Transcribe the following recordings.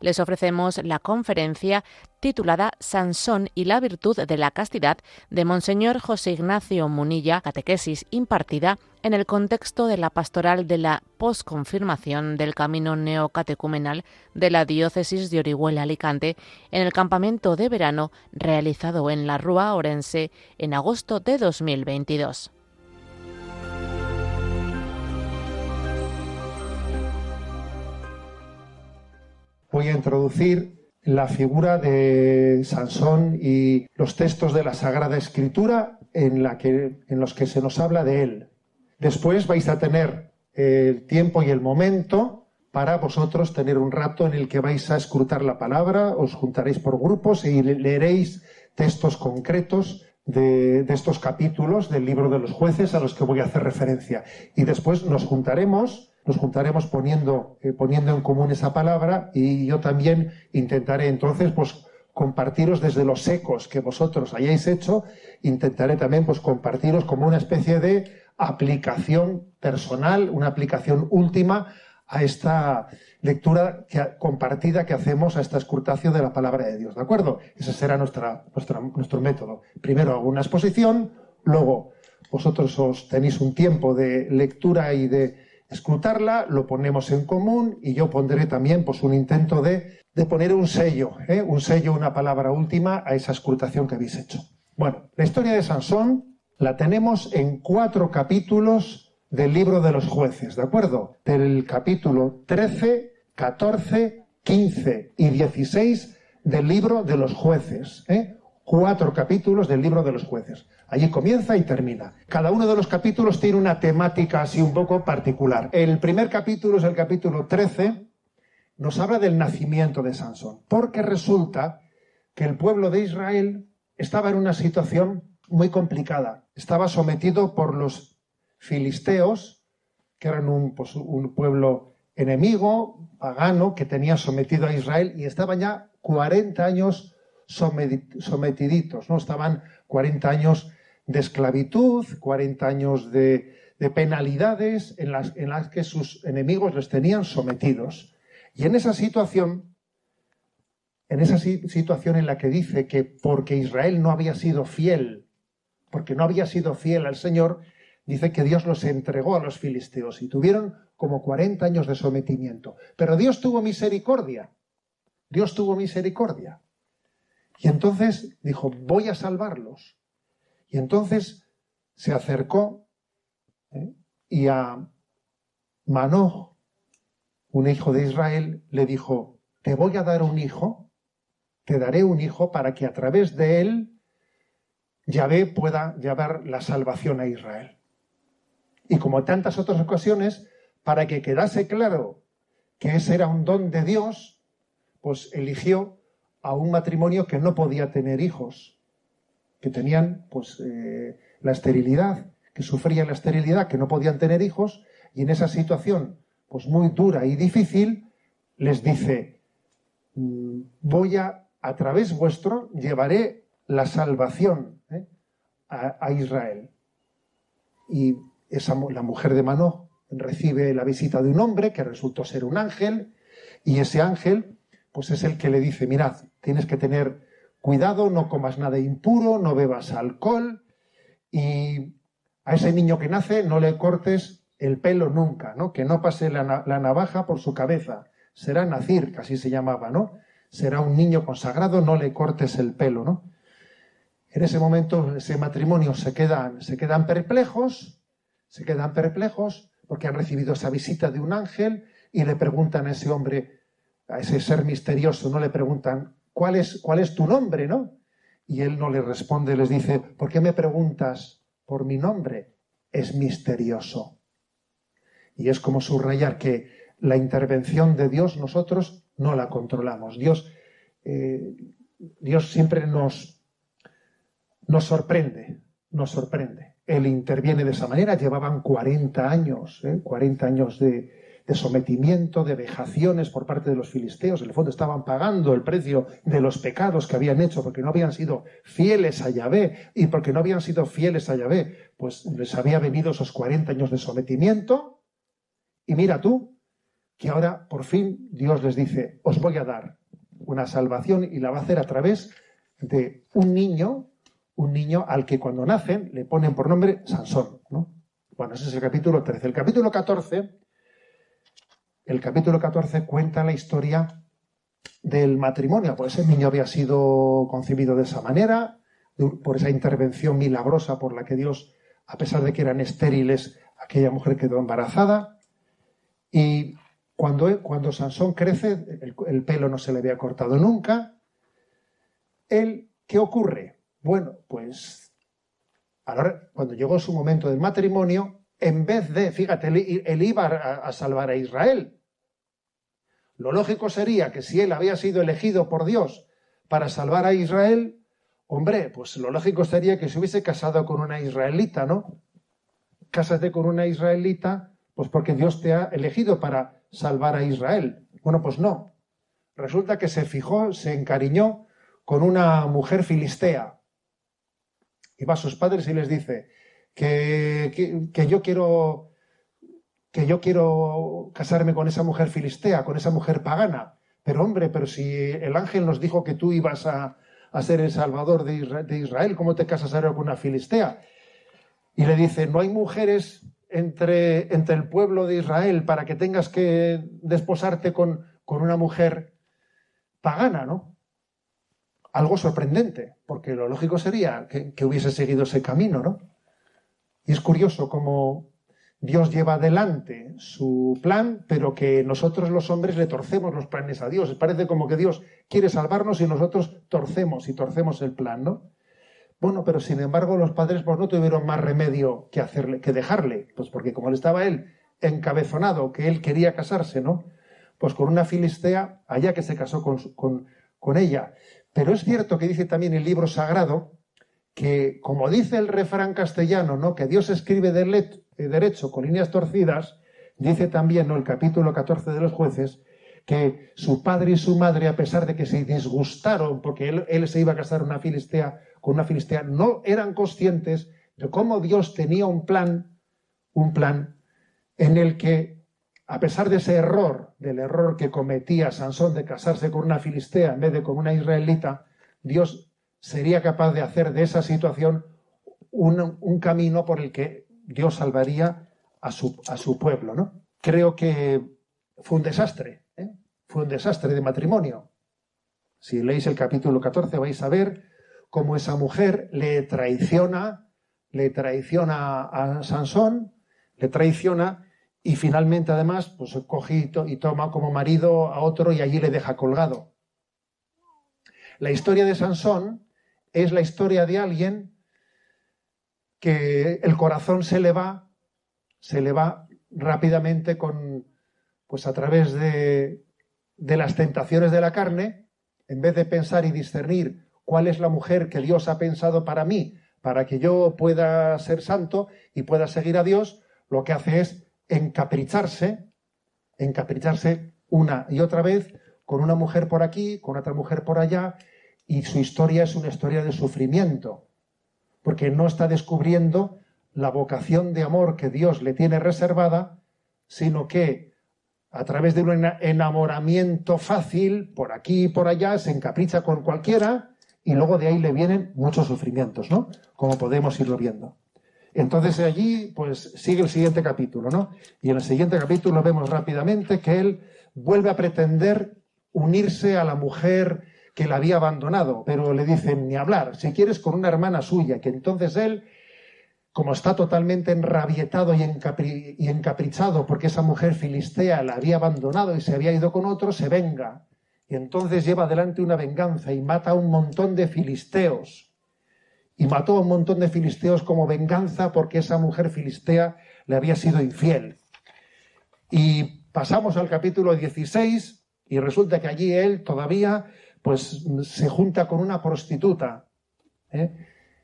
les ofrecemos la conferencia titulada Sansón y la virtud de la castidad de Monseñor José Ignacio Munilla, catequesis impartida en el contexto de la pastoral de la posconfirmación del camino neocatecumenal de la diócesis de Orihuela Alicante en el campamento de verano realizado en la Rúa Orense en agosto de 2022. voy a introducir la figura de Sansón y los textos de la Sagrada Escritura en, los que se nos habla de él. Después vais a tener el tiempo y el momento para vosotros tener un rato en el que vais a escrutar la palabra, os juntaréis por grupos y leeréis textos concretos de, estos capítulos del libro de los jueces a los que voy a hacer referencia. Y después nos juntaremos nos juntaremos poniendo, eh, poniendo en común esa palabra y yo también intentaré entonces pues compartiros desde los ecos que vosotros hayáis hecho, intentaré también pues compartiros como una especie de aplicación personal, una aplicación última a esta lectura compartida que hacemos a esta escrutación de la palabra de Dios, ¿de acuerdo? Ese será nuestra, nuestro método. Primero hago una exposición, luego vosotros os tenéis un tiempo de lectura y de escrutarla, lo ponemos en común y yo pondré también pues, un intento de, de poner un sello, ¿eh? un sello, una palabra última a esa escrutación que habéis hecho. Bueno, la historia de Sansón la tenemos en cuatro capítulos del libro de los jueces, ¿de acuerdo? Del capítulo 13, 14, 15 y 16 del libro de los jueces. ¿eh? Cuatro capítulos del libro de los jueces. Allí comienza y termina. Cada uno de los capítulos tiene una temática así un poco particular. El primer capítulo es el capítulo 13, nos habla del nacimiento de Sansón, porque resulta que el pueblo de Israel estaba en una situación muy complicada. Estaba sometido por los filisteos, que eran un, pues, un pueblo enemigo, pagano, que tenía sometido a Israel y estaban ya 40 años sometiditos, ¿no? Estaban 40 años de esclavitud, 40 años de, penalidades en las, en las que sus enemigos les tenían sometidos. Y en esa situación, en esa situación en la que dice que porque Israel no había sido fiel, porque no había sido fiel al Señor, dice que Dios los entregó a los filisteos y tuvieron como 40 años de sometimiento. Pero Dios tuvo misericordia. Dios tuvo misericordia. Y entonces dijo, voy a salvarlos. Y entonces se acercó ¿eh? y a Manoh, un hijo de Israel, le dijo, te voy a dar un hijo, te daré un hijo para que a través de él Yahvé pueda llevar la salvación a Israel. Y como tantas otras ocasiones, para que quedase claro que ese era un don de Dios, pues eligió a un matrimonio que no podía tener hijos que tenían pues eh, la esterilidad, que sufrían la esterilidad, que no podían tener hijos, y en esa situación pues muy dura y difícil, les dice, mm, voy a, a través vuestro, llevaré la salvación ¿eh? a, Israel. Y esa, la mujer de Mano recibe la visita de un hombre que resultó ser un ángel, y ese ángel pues es el que le dice, mirad, tienes que tener cuidado, no comas nada impuro, no bebas alcohol y a ese niño que nace no le cortes el pelo nunca, ¿no? Que no pase la, navaja por su cabeza. Será nacir, que así se llamaba, ¿no? Será un niño consagrado, no le cortes el pelo, ¿no? En ese momento, ese matrimonio se quedan, se quedan perplejos, se quedan perplejos porque han recibido esa visita de un ángel y le preguntan a ese hombre, a ese ser misterioso, no le preguntan, ¿cuál es, cuál es tu nombre, no? Y él no le responde, les dice, ¿por qué me preguntas por mi nombre? Es misterioso. Y es como subrayar que la intervención de Dios nosotros no la controlamos. Dios, eh, Dios siempre nos, nos sorprende, nos sorprende. Él interviene de esa manera. Llevaban 40 años, 40 ¿eh? años de, de sometimiento, de vejaciones por parte de los filisteos. En el fondo estaban pagando el precio de los pecados que habían hecho porque no habían sido fieles a Yahvé. Y porque no habían sido fieles a Yahvé, pues les había venido esos 40 años de sometimiento. Y mira tú, que ahora por fin Dios les dice, os voy a dar una salvación y la va a hacer a través de un niño, un niño al que cuando nacen le ponen por nombre Sansón. ¿no? Bueno, ese es el capítulo 13. El capítulo 14, el capítulo 14 cuenta la historia del matrimonio. Pues ese niño había sido concebido de esa manera, por esa intervención milagrosa por la que Dios, a pesar de que eran estériles, aquella mujer quedó embarazada. Y cuando, cuando Sansón crece, el, pelo no se le había cortado nunca. Él, ¿qué ocurre? Bueno, pues ahora, cuando llegó su momento del matrimonio, en vez de, fíjate, él, iba a, salvar a Israel. Lo lógico sería que si él había sido elegido por Dios para salvar a Israel, hombre, pues lo lógico sería que se hubiese casado con una israelita, ¿no? Cásate con una israelita, pues porque Dios te ha elegido para salvar a Israel. Bueno, pues no. Resulta que se fijó, se encariñó con una mujer filistea. Y va a sus padres y les dice que, que, yo quiero que yo quiero casarme con esa mujer filistea, con esa mujer pagana. Pero hombre, pero si el ángel nos dijo que tú ibas a, a ser el salvador de Israel, ¿cómo te casas ahora con una filistea? Y le dice, no hay mujeres entre, entre el pueblo de Israel para que tengas que desposarte con, con una mujer pagana, ¿no? Algo sorprendente, porque lo lógico sería que, que, hubiese seguido ese camino, ¿no? Y es curioso cómo Dios lleva adelante su plan, pero que nosotros los hombres le torcemos los planes a Dios. Parece como que Dios quiere salvarnos y nosotros torcemos y torcemos el plan, ¿no? Bueno, pero sin embargo los padres pues, no tuvieron más remedio que hacerle, que dejarle, pues porque como le estaba él encabezonado, que él quería casarse, ¿no? Pues con una filistea, allá que se casó con, con, con ella. Pero es cierto que dice también el libro sagrado que, como dice el refrán castellano, ¿no? Que Dios escribe de derecho con líneas torcidas, dice también. El capítulo 14 de los jueces, que su padre y su madre, a pesar de que se disgustaron porque él, él se iba a casar una filistea, con una filistea, no eran conscientes de cómo Dios tenía un plan, un plan en el que, a pesar de ese error, del error que cometía Sansón de casarse con una filistea en vez de con una israelita, Dios sería capaz de hacer de esa situación un, camino por el que Dios salvaría a su, a su pueblo. ¿no? Creo que fue un desastre, ¿eh? fue un desastre de matrimonio. Si leéis el capítulo 14 vais a ver como esa mujer le traiciona, le traiciona a Sansón, le traiciona y finalmente además pues coge y toma como marido a otro y allí le deja colgado. La historia de Sansón es la historia de alguien que el corazón se le va, se le va rápidamente con, pues a través de, de las tentaciones de la carne, en vez de pensar y discernir cuál es la mujer que Dios ha pensado para mí, para que yo pueda ser santo y pueda seguir a Dios, lo que hace es encapricharse, encapricharse una y otra vez con una mujer por aquí, con otra mujer por allá, y su historia es una historia de sufrimiento, porque no está descubriendo la vocación de amor que Dios le tiene reservada, sino que a través de un enamoramiento fácil, por aquí y por allá, se encapricha con cualquiera y luego de ahí le vienen muchos sufrimientos, ¿no? Como podemos irlo viendo. Entonces allí, pues sigue el siguiente capítulo, ¿no? Y en el siguiente capítulo vemos rápidamente que él vuelve a pretender unirse a la mujer que la había abandonado, pero le dicen ni hablar, si quieres con una hermana suya, que entonces él, como está totalmente enrabietado y, y encaprichado porque esa mujer filistea la había abandonado y se había ido con otro, se venga y entonces lleva adelante una venganza y mata a un montón de filisteos. Y mató a un montón de filisteos como venganza porque esa mujer filistea le había sido infiel. Y pasamos al capítulo 16 y resulta que allí él todavía pues se junta con una prostituta. ¿eh?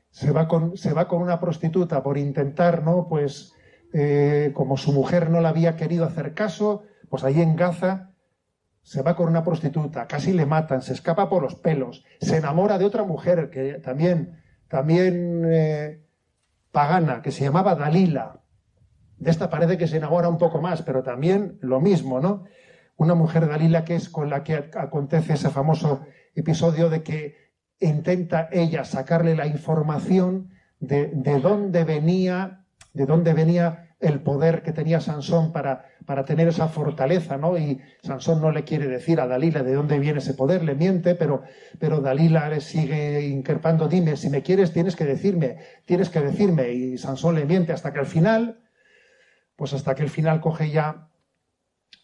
Se, va con, se va con una prostituta por intentar, ¿no? Pues eh, como su mujer no le había querido hacer caso, Pues ahí en Gaza se va con una prostituta, casi le matan, se escapa por los pelos, se enamora de otra mujer que también, también eh, pagana, que se llamaba Dalila. De esta parece que se enamora un poco más, pero también lo mismo, ¿no? Una mujer Dalila que es con la que acontece ese famoso episodio de que intenta ella sacarle la información de, de dónde venía, de dónde venía el poder que tenía Sansón para, para tener esa fortaleza, ¿no? Y Sansón no le quiere decir a Dalila de dónde viene ese poder, le miente, pero, pero Dalila le sigue increpando, dime, si me quieres tienes que decirme, tienes que decirme, y Sansón le miente hasta que al final, pues hasta que al final coge ya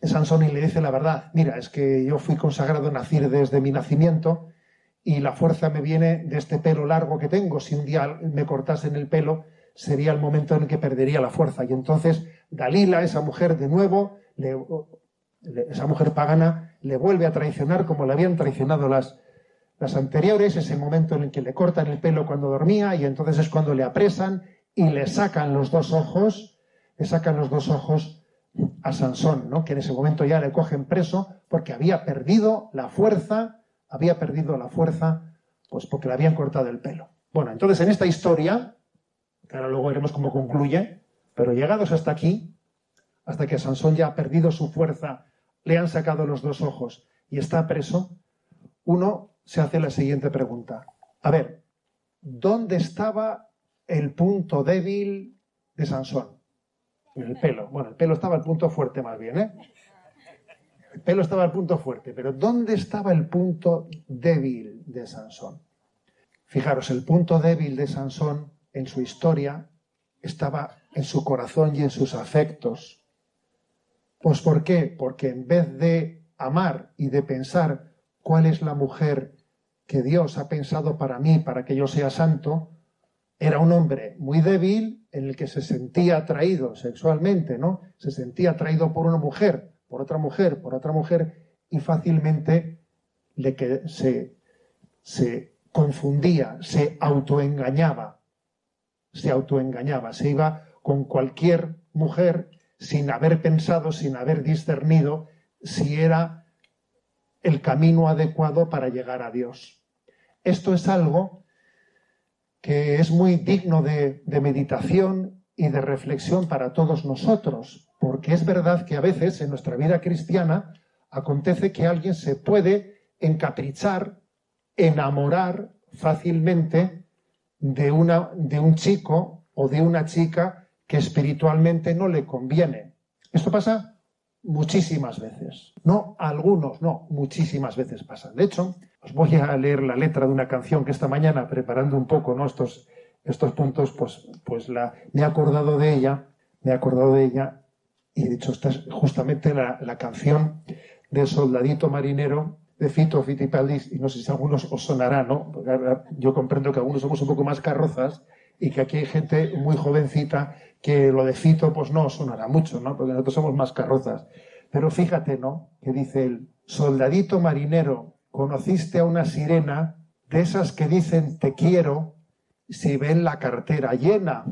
Sansón y le dice la verdad, mira, es que yo fui consagrado a nacer desde mi nacimiento, y la fuerza me viene de este pelo largo que tengo. Si un día me cortasen el pelo, sería el momento en el que perdería la fuerza. Y entonces Dalila, esa mujer de nuevo, esa mujer pagana, le vuelve a traicionar como le habían traicionado las, las anteriores, ese momento en el que le cortan el pelo cuando dormía y entonces es cuando le apresan y le sacan los dos ojos, le sacan los dos ojos a Sansón, ¿no? que en ese momento ya le cogen preso porque había perdido la fuerza había perdido la fuerza, pues porque le habían cortado el pelo. Bueno, entonces en esta historia, que ahora luego veremos cómo concluye, pero llegados hasta aquí, hasta que Sansón ya ha perdido su fuerza, le han sacado los dos ojos y está preso, uno se hace la siguiente pregunta. A ver, ¿dónde estaba el punto débil de Sansón? El pelo. Bueno, el pelo estaba el punto fuerte más bien, ¿eh? El pelo estaba al punto fuerte, pero ¿dónde estaba el punto débil de Sansón? Fijaros, el punto débil de Sansón en su historia estaba en su corazón y en sus afectos. Pues ¿por qué? Porque en vez de amar y de pensar cuál es la mujer que Dios ha pensado para mí, para que yo sea santo, era un hombre muy débil en el que se sentía atraído sexualmente, ¿no? Se sentía atraído por una mujer por otra mujer, por otra mujer, y fácilmente que se, se confundía, se autoengañaba, se autoengañaba, se iba con cualquier mujer sin haber pensado, sin haber discernido si era el camino adecuado para llegar a Dios. Esto es algo que es muy digno de, meditación y de reflexión para todos nosotros, porque es verdad que a veces en nuestra vida cristiana acontece que alguien se puede encaprichar, enamorar fácilmente de, una, de un chico o de una chica que espiritualmente no le conviene. Esto pasa muchísimas veces. No algunos, no, muchísimas veces pasa. De hecho, os voy a leer la letra de una canción que esta mañana, preparando un poco ¿no? estos, estos puntos, pues, pues la, me he acordado de ella, me he acordado de ella y de hecho, esta es justamente la, canción del soldadito marinero de Fito Fitipaldis, y no sé si algunos os sonará, ¿no? yo comprendo que algunos somos un poco más carrozas y que aquí hay gente muy jovencita que lo de Fito pues no sonará mucho, ¿no? Porque nosotros somos más carrozas. Pero fíjate, ¿no? Que dice el soldadito marinero, conociste a una sirena de esas que dicen te quiero si ven la cartera llena.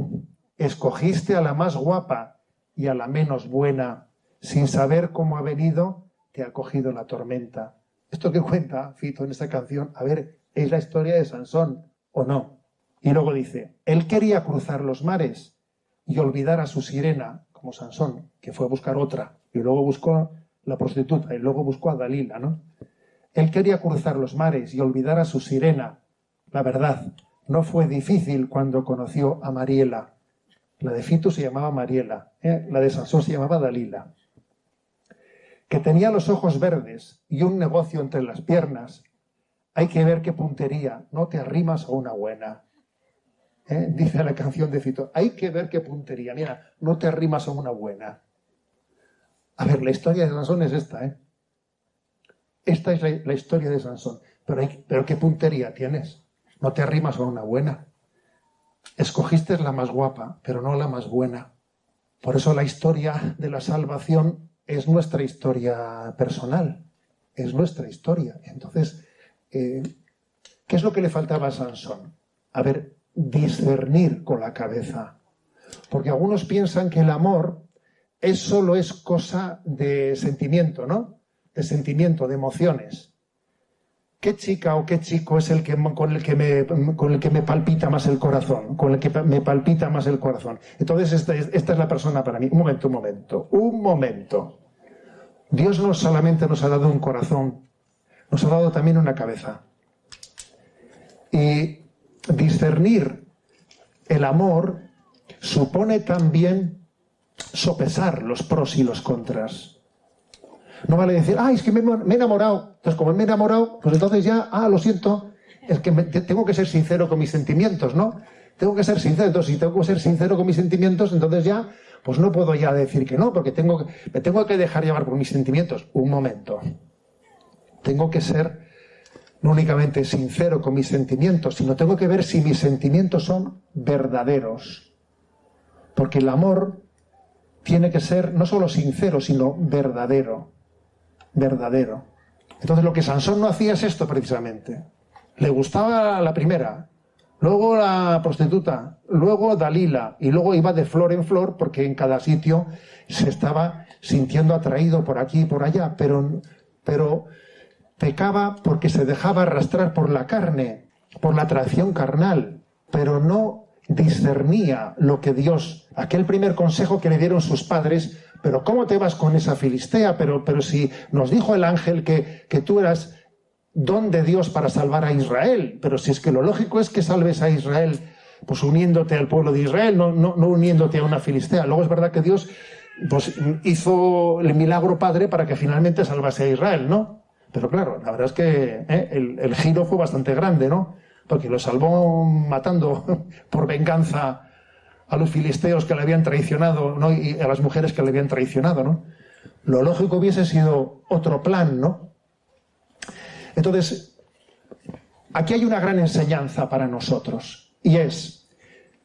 Escogiste a la más guapa y a la menos buena, sin saber cómo ha venido, te ha cogido la tormenta. Esto que cuenta Fito en esta canción, a ver, ¿es la historia de Sansón o no? Y luego dice, él quería cruzar los mares y olvidar a su sirena, como Sansón, que fue a buscar otra, y luego buscó la prostituta, y luego buscó a Dalila, ¿no? Él quería cruzar los mares y olvidar a su sirena. La verdad, no fue difícil cuando conoció a Mariela, la de Fito se llamaba Mariela, ¿eh? la de Sansón se llamaba Dalila. Que tenía los ojos verdes y un negocio entre las piernas. Hay que ver qué puntería, no te arrimas a una buena. ¿Eh? Dice la canción de Fito, hay que ver qué puntería, mira, no te arrimas a una buena. A ver, la historia de Sansón es esta, ¿eh? Esta es la, historia de Sansón. Pero, pero ¿qué puntería tienes? No te arrimas a una buena. Escogiste la más guapa, pero no la más buena. Por eso la historia de la salvación es nuestra historia personal, es nuestra historia. Entonces, eh, ¿qué es lo que le faltaba a Sansón? A ver, discernir con la cabeza. Porque algunos piensan que el amor es solo es cosa de sentimiento, ¿no? De sentimiento, de emociones. ¿Qué chica o qué chico es el que, con, el que me, con el que me palpita más el corazón? Con el que me palpita más el corazón. Entonces, esta, esta es la persona para mí. Un momento, un momento, un momento. Dios no solamente nos ha dado un corazón, nos ha dado también una cabeza. Y discernir el amor supone también sopesar los pros y los contras. No vale decir, ay, es que me, he enamorado. Entonces, como me he enamorado, pues entonces ya, ah, lo siento, es que tengo que ser sincero con mis sentimientos, ¿no? Tengo que ser sincero. Entonces, si tengo que ser sincero con mis sentimientos, entonces ya, pues no puedo ya decir que no, porque tengo, me tengo que dejar llevar por mis sentimientos. Un momento. Tengo que ser no únicamente sincero con mis sentimientos, sino tengo que ver si mis sentimientos son verdaderos. Porque el amor tiene que ser no solo sincero, sino verdadero. Verdadero. Entonces lo que Sansón no hacía es esto precisamente. Le gustaba la primera, luego la prostituta, luego Dalila, y luego iba de flor en flor porque en cada sitio se estaba sintiendo atraído por aquí y por allá, pero, pero pecaba porque se dejaba arrastrar por la carne, por la atracción carnal, pero no discernía lo que Dios, aquel primer consejo que le dieron sus padres, pero ¿cómo te vas con esa filistea? Pero, pero si nos dijo el ángel que, que tú eras don de Dios para salvar a Israel, pero si es que lo lógico es que salves a Israel, pues uniéndote al pueblo de Israel, no, no, no uniéndote a una filistea. Luego es verdad que Dios pues, hizo el milagro padre para que finalmente salvase a Israel, ¿no? Pero claro, la verdad es que ¿eh? el, el giro fue bastante grande, ¿no? porque lo salvó matando por venganza a los filisteos que le habían traicionado ¿no? y a las mujeres que le habían traicionado. ¿no? Lo lógico hubiese sido otro plan, ¿no? Entonces, aquí hay una gran enseñanza para nosotros y es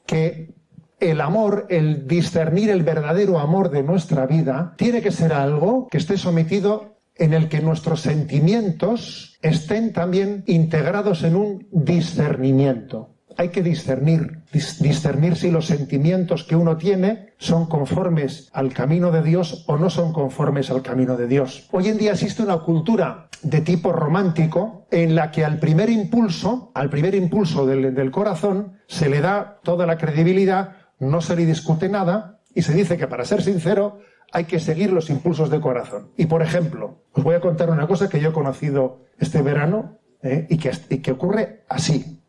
que el amor, el discernir el verdadero amor de nuestra vida, tiene que ser algo que esté sometido en el que nuestros sentimientos estén también integrados en un discernimiento. Hay que discernir, discernir si los sentimientos que uno tiene son conformes al camino de Dios o no son conformes al camino de Dios. Hoy en día existe una cultura de tipo romántico en la que al primer impulso, al primer impulso del, corazón, se le da toda la credibilidad, no se le discute nada y se dice que para ser sincero hay que seguir los impulsos de corazón. Y por ejemplo, os voy a contar una cosa que yo he conocido este verano ¿eh? y, que, ocurre así.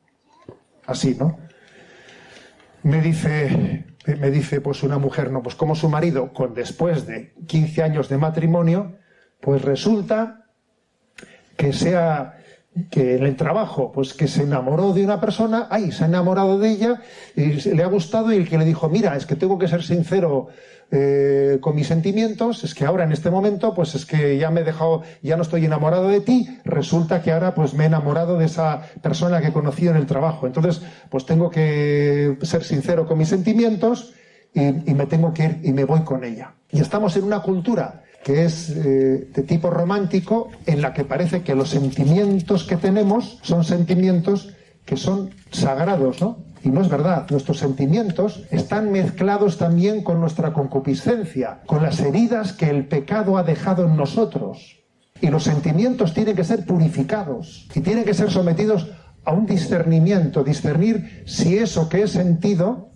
Así, ¿no? Me dice, me dice pues una mujer, no, pues como su marido, con después de 15 años de matrimonio, pues resulta que sea que en el trabajo, pues que se enamoró de una persona, ay, se ha enamorado de ella, y le ha gustado y el que le dijo, mira, es que tengo que ser sincero eh, con mis sentimientos, es que ahora en este momento, pues es que ya me he dejado, ya no estoy enamorado de ti, resulta que ahora pues me he enamorado de esa persona que he conocido en el trabajo. Entonces, pues tengo que ser sincero con mis sentimientos y me tengo que ir y me voy con ella. Y estamos en una cultura que es eh, de tipo romántico, en la que parece que los sentimientos que tenemos son sentimientos que son sagrados, ¿no? Y no es verdad. Nuestros sentimientos están mezclados también con nuestra concupiscencia, con las heridas que el pecado ha dejado en nosotros. Y los sentimientos tienen que ser purificados y tienen que ser sometidos a un discernimiento, discernir si eso que he sentido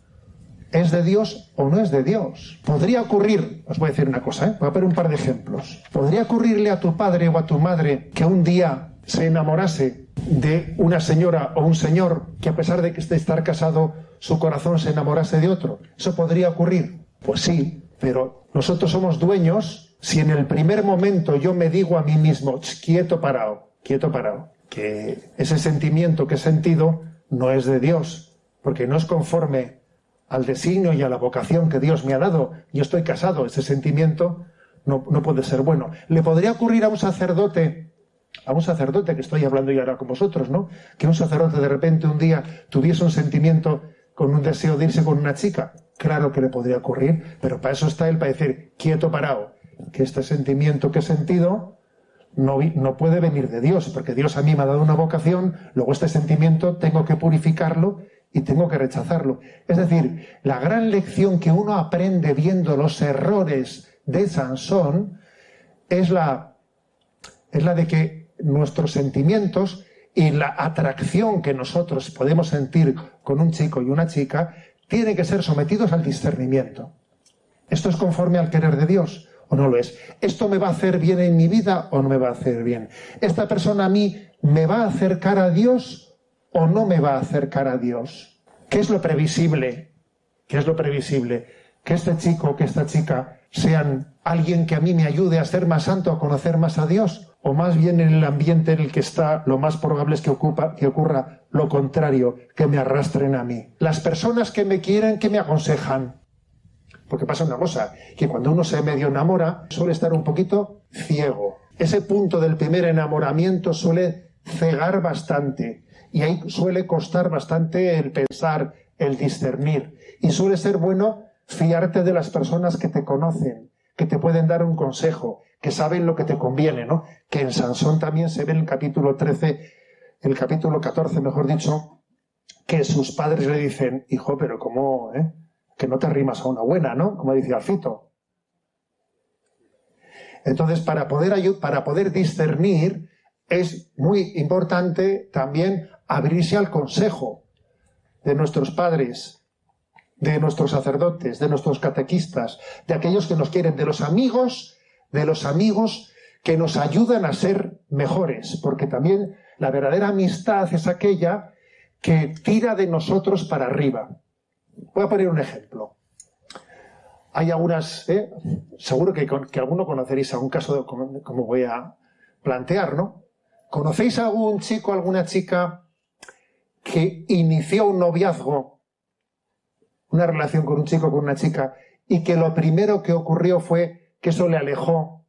¿Es de Dios o no es de Dios? Podría ocurrir, os voy a decir una cosa, ¿eh? voy a poner un par de ejemplos. Podría ocurrirle a tu padre o a tu madre que un día se enamorase de una señora o un señor que a pesar de que esté estar casado, su corazón se enamorase de otro. ¿Eso podría ocurrir? Pues sí, pero nosotros somos dueños si en el primer momento yo me digo a mí mismo, quieto parado, quieto parado, que ese sentimiento que he sentido no es de Dios, porque no es conforme al designio y a la vocación que Dios me ha dado. Yo estoy casado, ese sentimiento no, no, puede ser bueno. Le podría ocurrir a un sacerdote, a un sacerdote que estoy hablando yo ahora con vosotros, ¿no? Que un sacerdote de repente un día tuviese un sentimiento con un deseo de irse con una chica. Claro que le podría ocurrir, pero para eso está él, para decir, quieto parado, que este sentimiento que he sentido no, no, puede venir de Dios, porque Dios a mí me ha dado una vocación, luego este sentimiento tengo que purificarlo y tengo que rechazarlo. Es decir, la gran lección que uno aprende viendo los errores de Sansón es la, es la de que nuestros sentimientos y la atracción que nosotros podemos sentir con un chico y una chica tienen que ser sometidos al discernimiento. ¿Esto es conforme al querer de Dios o no lo es? ¿Esto me va a hacer bien en mi vida o no me va a hacer bien? ¿Esta persona a mí me va a acercar a Dios o no me va a acercar a Dios? ¿Qué es lo previsible? ¿Qué es lo previsible? Que este chico o que esta chica sean alguien que a mí me ayude a ser más santo, a conocer más a Dios, o más bien en el ambiente en el que está, lo más probable es que, que ocurra lo contrario, que me arrastren a mí. Las personas que me quieren, que me aconsejan. Porque pasa una cosa, que cuando uno se medio enamora, suele estar un poquito ciego. Ese punto del primer enamoramiento suele cegar bastante y ahí suele costar bastante el pensar, el discernir. Y suele ser bueno fiarte de las personas que te conocen, que te pueden dar un consejo, que saben lo que te conviene, ¿no? Que en Sansón también se ve en el capítulo 13, el capítulo 14, mejor dicho, que sus padres le dicen, hijo, pero ¿cómo, eh? Que no te arrimas a una buena, ¿no? Como decía Alfito. Entonces, para poder, para poder discernir, es muy importante también abrirse al consejo de nuestros padres, de nuestros sacerdotes, de nuestros catequistas, de aquellos que nos quieren, de los amigos, de los amigos que nos ayudan a ser mejores, porque también la verdadera amistad es aquella que tira de nosotros para arriba. Voy a poner un ejemplo. Hay algunas, ¿eh? seguro que, alguno conoceréis algún caso como voy a plantear, ¿no? ¿Conocéis a algún chico, alguna chica que inició un noviazgo, una relación con un chico, con una chica, y que lo primero que ocurrió fue que eso le alejó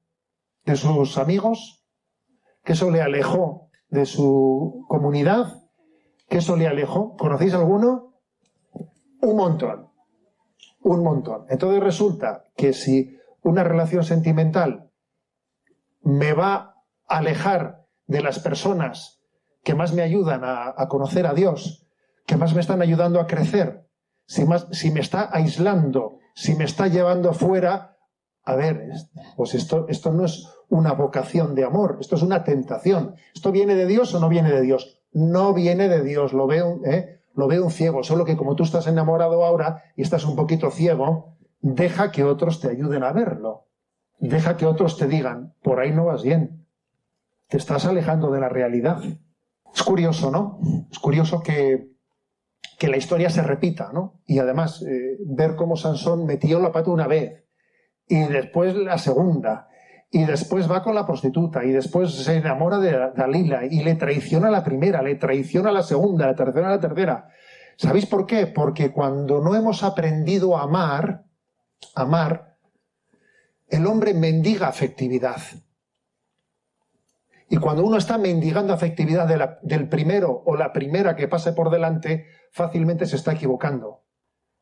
de sus amigos, que eso le alejó de su comunidad, que eso le alejó. ¿Conocéis alguno? Un montón. Un montón. Entonces resulta que si una relación sentimental me va a alejar de las personas que más me ayudan a, conocer a Dios, que más me están ayudando a crecer, si, más, si me está aislando, si me está llevando fuera, a ver, pues esto, esto no es una vocación de amor, esto es una tentación. ¿Esto viene de Dios o no viene de Dios? No viene de Dios, lo veo, ¿eh? lo veo un ciego, solo que como tú estás enamorado ahora y estás un poquito ciego, deja que otros te ayuden a verlo. Deja que otros te digan, por ahí no vas bien te estás alejando de la realidad. Es curioso, ¿no? Es curioso que, la historia se repita, ¿no? Y además, eh, ver cómo Sansón metió la pata una vez, y después la segunda, y después va con la prostituta, y después se enamora de Dalila, y le traiciona la primera, le traiciona la segunda, la tercera, la tercera. ¿Sabéis por qué? Porque cuando no hemos aprendido a amar, amar, el hombre mendiga afectividad. Y cuando uno está mendigando afectividad del primero o la primera que pase por delante, fácilmente se está equivocando.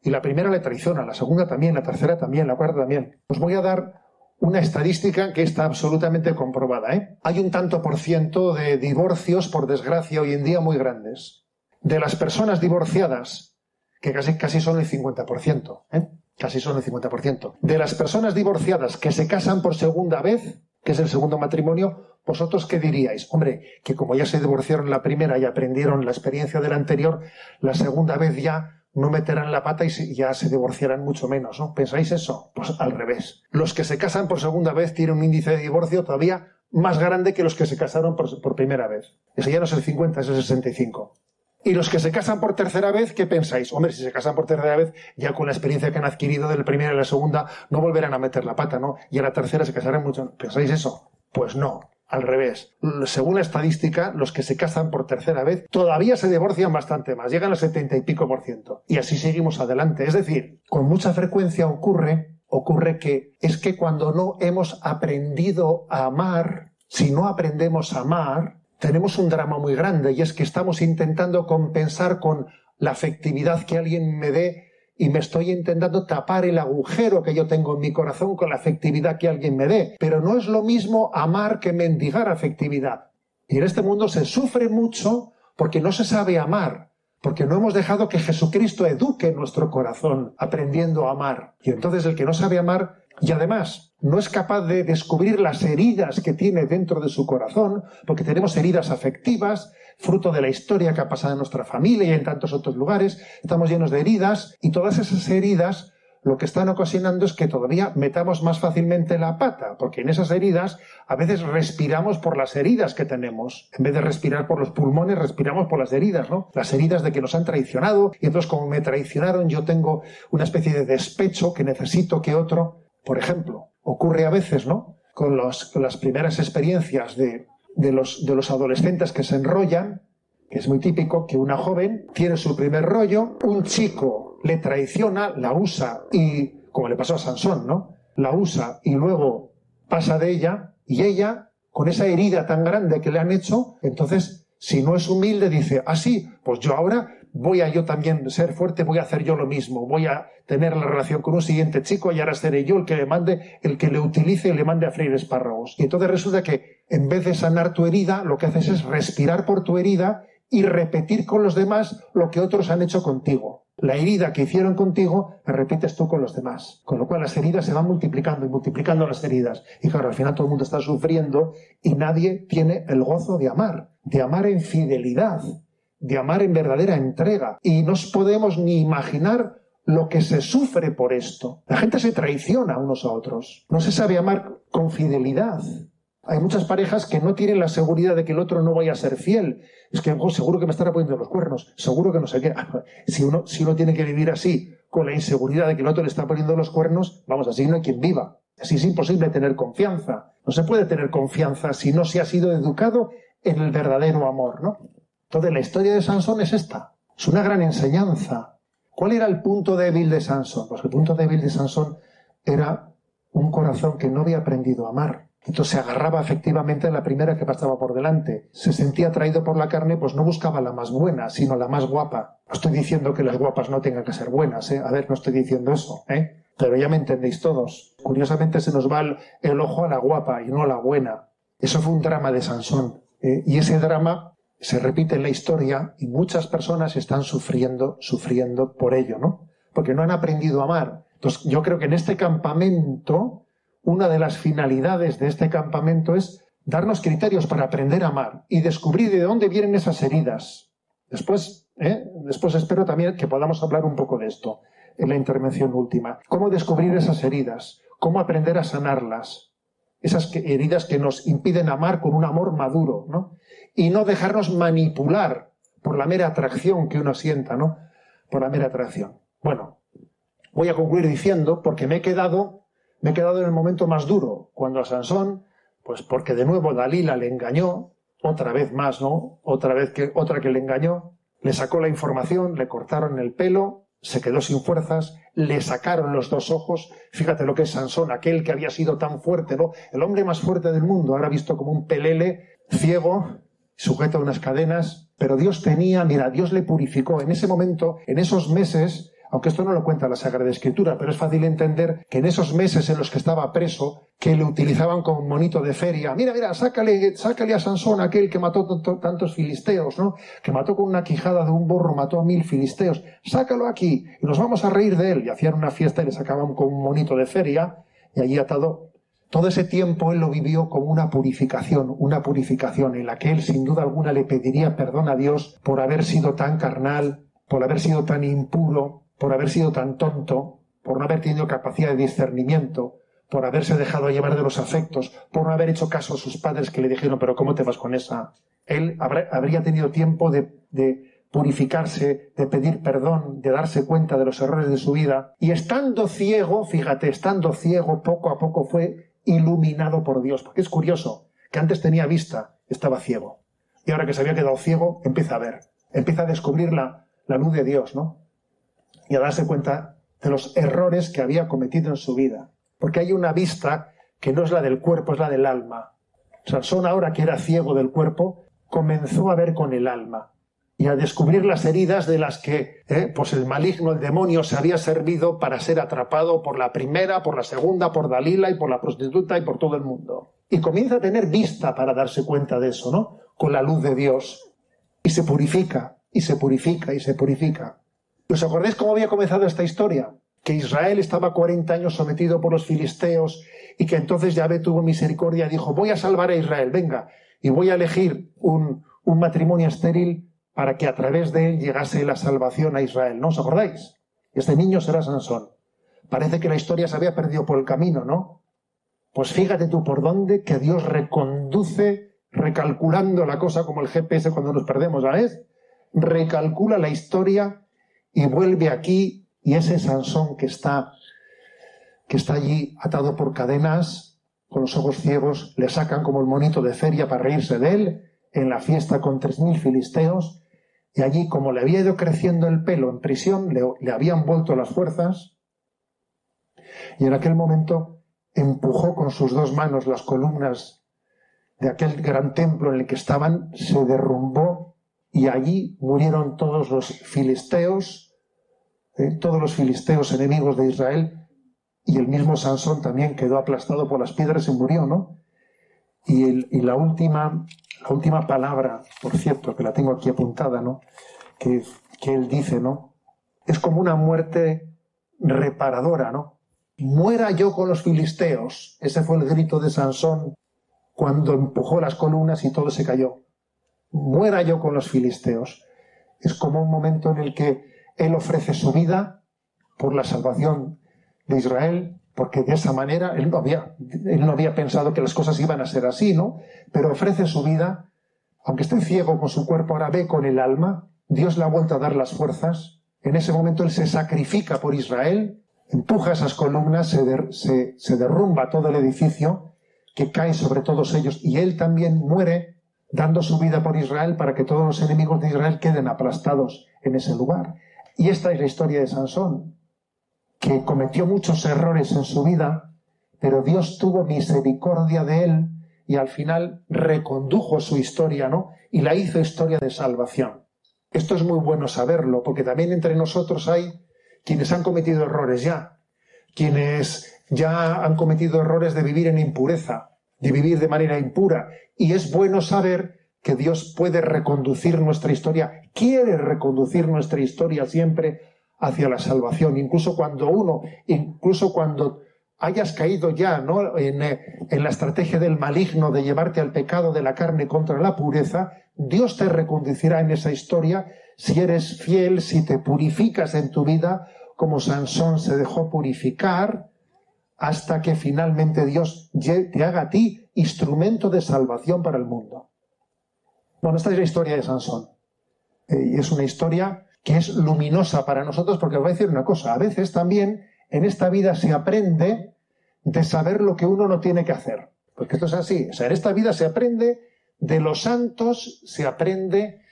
Y la primera le traiciona, la segunda también, la tercera también, la cuarta también. Os voy a dar una estadística que está absolutamente comprobada. ¿eh? Hay un tanto por ciento de divorcios, por desgracia, hoy en día muy grandes. De las personas divorciadas, que casi, casi son el 50%, ¿eh? casi son el 50%. De las personas divorciadas que se casan por segunda vez, que es el segundo matrimonio, ¿vosotros qué diríais? Hombre, que como ya se divorciaron la primera y aprendieron la experiencia de la anterior, la segunda vez ya no meterán la pata y ya se divorciarán mucho menos, ¿no? ¿Pensáis eso? Pues al revés. Los que se casan por segunda vez tienen un índice de divorcio todavía más grande que los que se casaron por, por primera vez. Ese ya no es el 50, es el 65. Y los que se casan por tercera vez, ¿qué pensáis? Hombre, si se casan por tercera vez, ya con la experiencia que han adquirido del primero y la segunda, no volverán a meter la pata, ¿no? Y a la tercera se casarán mucho. ¿Pensáis eso? Pues no. Al revés. Según la estadística, los que se casan por tercera vez todavía se divorcian bastante más, llegan al setenta y pico por ciento. Y así seguimos adelante. Es decir, con mucha frecuencia ocurre, ocurre que es que cuando no hemos aprendido a amar, si no aprendemos a amar, tenemos un drama muy grande y es que estamos intentando compensar con la afectividad que alguien me dé y me estoy intentando tapar el agujero que yo tengo en mi corazón con la afectividad que alguien me dé. Pero no es lo mismo amar que mendigar afectividad. Y en este mundo se sufre mucho porque no se sabe amar, porque no hemos dejado que Jesucristo eduque nuestro corazón aprendiendo a amar. Y entonces el que no sabe amar y además no es capaz de descubrir las heridas que tiene dentro de su corazón, porque tenemos heridas afectivas, fruto de la historia que ha pasado en nuestra familia y en tantos otros lugares, estamos llenos de heridas y todas esas heridas lo que están ocasionando es que todavía metamos más fácilmente la pata, porque en esas heridas a veces respiramos por las heridas que tenemos. En vez de respirar por los pulmones, respiramos por las heridas, ¿no? Las heridas de que nos han traicionado y entonces como me traicionaron yo tengo una especie de despecho que necesito que otro, por ejemplo, ocurre a veces, ¿no? Con, las primeras experiencias de, de, los, de los adolescentes que se enrollan, que es muy típico que una joven tiene su primer rollo, un chico le traiciona, la usa y, como le pasó a Sansón, ¿no? La usa y luego pasa de ella y ella, con esa herida tan grande que le han hecho, entonces, si no es humilde, dice, ah, sí, pues yo ahora voy a yo también ser fuerte, voy a hacer yo lo mismo, voy a tener la relación con un siguiente chico y ahora seré yo el que le mande, el que le utilice y le mande a freír espárragos. Y entonces resulta que en vez de sanar tu herida, lo que haces es respirar por tu herida y repetir con los demás lo que otros han hecho contigo. La herida que hicieron contigo la repites tú con los demás. Con lo cual las heridas se van multiplicando y multiplicando las heridas. Y claro, al final todo el mundo está sufriendo y nadie tiene el gozo de amar, de amar en fidelidad, de amar en verdadera entrega. Y no podemos ni imaginar lo que se sufre por esto. La gente se traiciona unos a otros. No se sabe amar con fidelidad. Hay muchas parejas que no tienen la seguridad de que el otro no vaya a ser fiel. Es que oh, seguro que me estará poniendo los cuernos, seguro que no sé qué. Si uno, si uno tiene que vivir así, con la inseguridad de que el otro le está poniendo los cuernos, vamos, así no hay quien viva. Así es imposible tener confianza. No se puede tener confianza si no se ha sido educado en el verdadero amor, ¿no? Entonces la historia de Sansón es esta. Es una gran enseñanza. ¿Cuál era el punto débil de Sansón? Pues el punto débil de Sansón era un corazón que no había aprendido a amar. Entonces se agarraba efectivamente a la primera que pasaba por delante. Se sentía atraído por la carne, pues no buscaba la más buena, sino la más guapa. No estoy diciendo que las guapas no tengan que ser buenas, ¿eh? A ver, no estoy diciendo eso, ¿eh? Pero ya me entendéis todos. Curiosamente se nos va el, ojo a la guapa y no a la buena. Eso fue un drama de Sansón. ¿eh? Y ese drama se repite en la historia y muchas personas están sufriendo, sufriendo por ello, ¿no? Porque no han aprendido a amar. Entonces yo creo que en este campamento una de las finalidades de este campamento es darnos criterios para aprender a amar y descubrir de dónde vienen esas heridas. Después, ¿eh? después espero también que podamos hablar un poco de esto en la intervención última. Cómo descubrir esas heridas, cómo aprender a sanarlas. Esas heridas que nos impiden amar con un amor maduro, ¿no? Y no dejarnos manipular por la mera atracción que uno sienta, ¿no? Por la mera atracción. Bueno, voy a concluir diciendo, porque me he quedado me he quedado en el momento más duro, cuando a Sansón, pues porque de nuevo Dalila le engañó, otra vez más, ¿no? Otra vez que, otra que le engañó, le sacó la información, le cortaron el pelo, se quedó sin fuerzas, le sacaron los dos ojos. Fíjate lo que es Sansón, aquel que había sido tan fuerte, ¿no? El hombre más fuerte del mundo, ahora visto como un pelele, ciego, sujeto a unas cadenas, pero Dios tenía, mira, Dios le purificó. En ese momento, en esos meses, aunque esto no lo cuenta la Sagrada Escritura, pero es fácil entender que en esos meses en los que estaba preso, que le utilizaban como monito de feria, mira, mira, sácale, sácale a Sansón aquel que mató tantos filisteos, ¿no? Que mató con una quijada de un burro, mató a mil filisteos, sácalo aquí y nos vamos a reír de él. Y hacían una fiesta y le sacaban con un monito de feria y allí atado todo ese tiempo él lo vivió como una purificación, una purificación en la que él sin duda alguna le pediría perdón a Dios por haber sido tan carnal, por haber sido tan impuro, por haber sido tan tonto, por no haber tenido capacidad de discernimiento, por haberse dejado llevar de los afectos, por no haber hecho caso a sus padres que le dijeron, pero ¿cómo te vas con esa? Él habría tenido tiempo de, purificarse, de pedir perdón, de darse cuenta de los errores de su vida. Y estando ciego, fíjate, estando ciego, poco a poco fue iluminado por Dios. Porque es curioso que antes tenía vista, estaba ciego. Y ahora que se había quedado ciego, empieza a ver, empieza a descubrir la, la luz de Dios, ¿no? Y a darse cuenta de los errores que había cometido en su vida. Porque hay una vista que no es la del cuerpo, es la del alma. Sansón, ahora que era ciego del cuerpo, comenzó a ver con el alma y a descubrir las heridas de las que eh, pues el maligno, el demonio, se había servido para ser atrapado por la primera, por la segunda, por Dalila y por la prostituta y por todo el mundo. Y comienza a tener vista para darse cuenta de eso, ¿no? Con la luz de Dios. Y se purifica y se purifica y se purifica. ¿Os acordáis cómo había comenzado esta historia? Que Israel estaba 40 años sometido por los filisteos y que entonces Yahvé tuvo misericordia y dijo, voy a salvar a Israel, venga, y voy a elegir un, un matrimonio estéril para que a través de él llegase la salvación a Israel. ¿No os acordáis? Este niño será Sansón. Parece que la historia se había perdido por el camino, ¿no? Pues fíjate tú por dónde que Dios reconduce recalculando la cosa como el GPS cuando nos perdemos, ¿sabes? Recalcula la historia y vuelve aquí y ese Sansón que está que está allí atado por cadenas, con los ojos ciegos, le sacan como el monito de feria para reírse de él en la fiesta con tres mil filisteos y allí como le había ido creciendo el pelo en prisión, le, le habían vuelto las fuerzas y en aquel momento empujó con sus dos manos las columnas de aquel gran templo en el que estaban, se derrumbó y allí murieron todos los filisteos, eh, todos los filisteos enemigos de Israel, y el mismo Sansón también quedó aplastado por las piedras y murió, ¿no? Y, y la, última, la última palabra, por cierto, que la tengo aquí apuntada, ¿no? Que, que él dice, ¿no? Es como una muerte reparadora, ¿no? Muera yo con los filisteos. Ese fue el grito de Sansón cuando empujó las columnas y todo se cayó. Muera yo con los filisteos. Es como un momento en el que él ofrece su vida por la salvación de Israel, porque de esa manera él no había, él no había pensado que las cosas iban a ser así, ¿no? Pero ofrece su vida, aunque esté ciego con su cuerpo, ahora ve con el alma, Dios le ha vuelto a dar las fuerzas. En ese momento él se sacrifica por Israel, empuja esas columnas, se, se derrumba todo el edificio que cae sobre todos ellos y él también muere dando su vida por Israel para que todos los enemigos de Israel queden aplastados en ese lugar. Y esta es la historia de Sansón, que cometió muchos errores en su vida, pero Dios tuvo misericordia de él y al final recondujo su historia, ¿no? Y la hizo historia de salvación. Esto es muy bueno saberlo, porque también entre nosotros hay quienes han cometido errores ya, quienes ya han cometido errores de vivir en impureza, de vivir de manera impura. Y es bueno saber que Dios puede reconducir nuestra historia, quiere reconducir nuestra historia siempre hacia la salvación, incluso cuando uno, incluso cuando hayas caído ya en, en, la estrategia del maligno de llevarte al pecado de la carne contra la pureza, Dios te reconducirá en esa historia si eres fiel, si te purificas en tu vida, como Sansón se dejó purificar, hasta que finalmente Dios te haga a ti instrumento de salvación para el mundo. Bueno, esta es la historia de Sansón. Eh, y es una historia que es luminosa para nosotros porque os voy a decir una cosa. A veces también en esta vida se aprende de saber lo que uno no tiene que hacer. Porque esto es así. O sea, en esta vida se aprende de los santos, se aprende,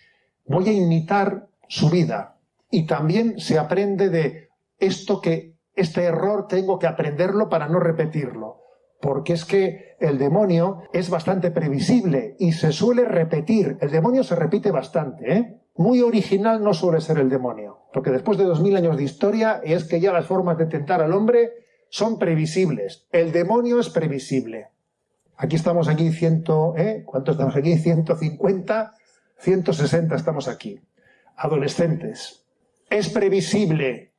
voy a imitar su vida. Y también se aprende de esto que este error tengo que aprenderlo para no repetirlo. Porque es que el demonio es bastante previsible y se suele repetir. El demonio se repite bastante, ¿eh? Muy original no suele ser el demonio. Porque después de dos mil años de historia es que ya las formas de tentar al hombre son previsibles. El demonio es previsible. Aquí estamos aquí ciento, ¿eh? ¿Cuánto estamos aquí? 150, 160 estamos aquí. Adolescentes. Es previsible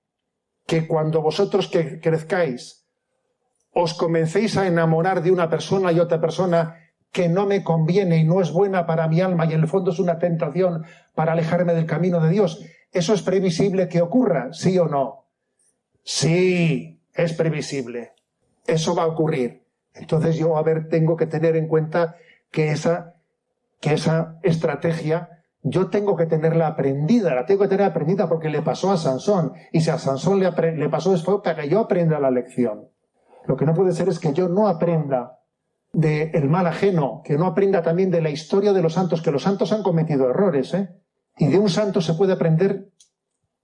que cuando vosotros crezcáis os comencéis a enamorar de una persona y otra persona que no me conviene y no es buena para mi alma y en el fondo es una tentación para alejarme del camino de Dios, ¿eso es previsible que ocurra? ¿Sí o no? Sí, es previsible. Eso va a ocurrir. Entonces yo, a ver, tengo que tener en cuenta que esa, que esa estrategia yo tengo que tenerla aprendida, la tengo que tener aprendida porque le pasó a Sansón. Y si a Sansón le, le pasó para que yo aprenda la lección. Lo que no puede ser es que yo no aprenda del mal ajeno, que no aprenda también de la historia de los santos, que los santos han cometido errores, ¿eh? Y de un santo se puede aprender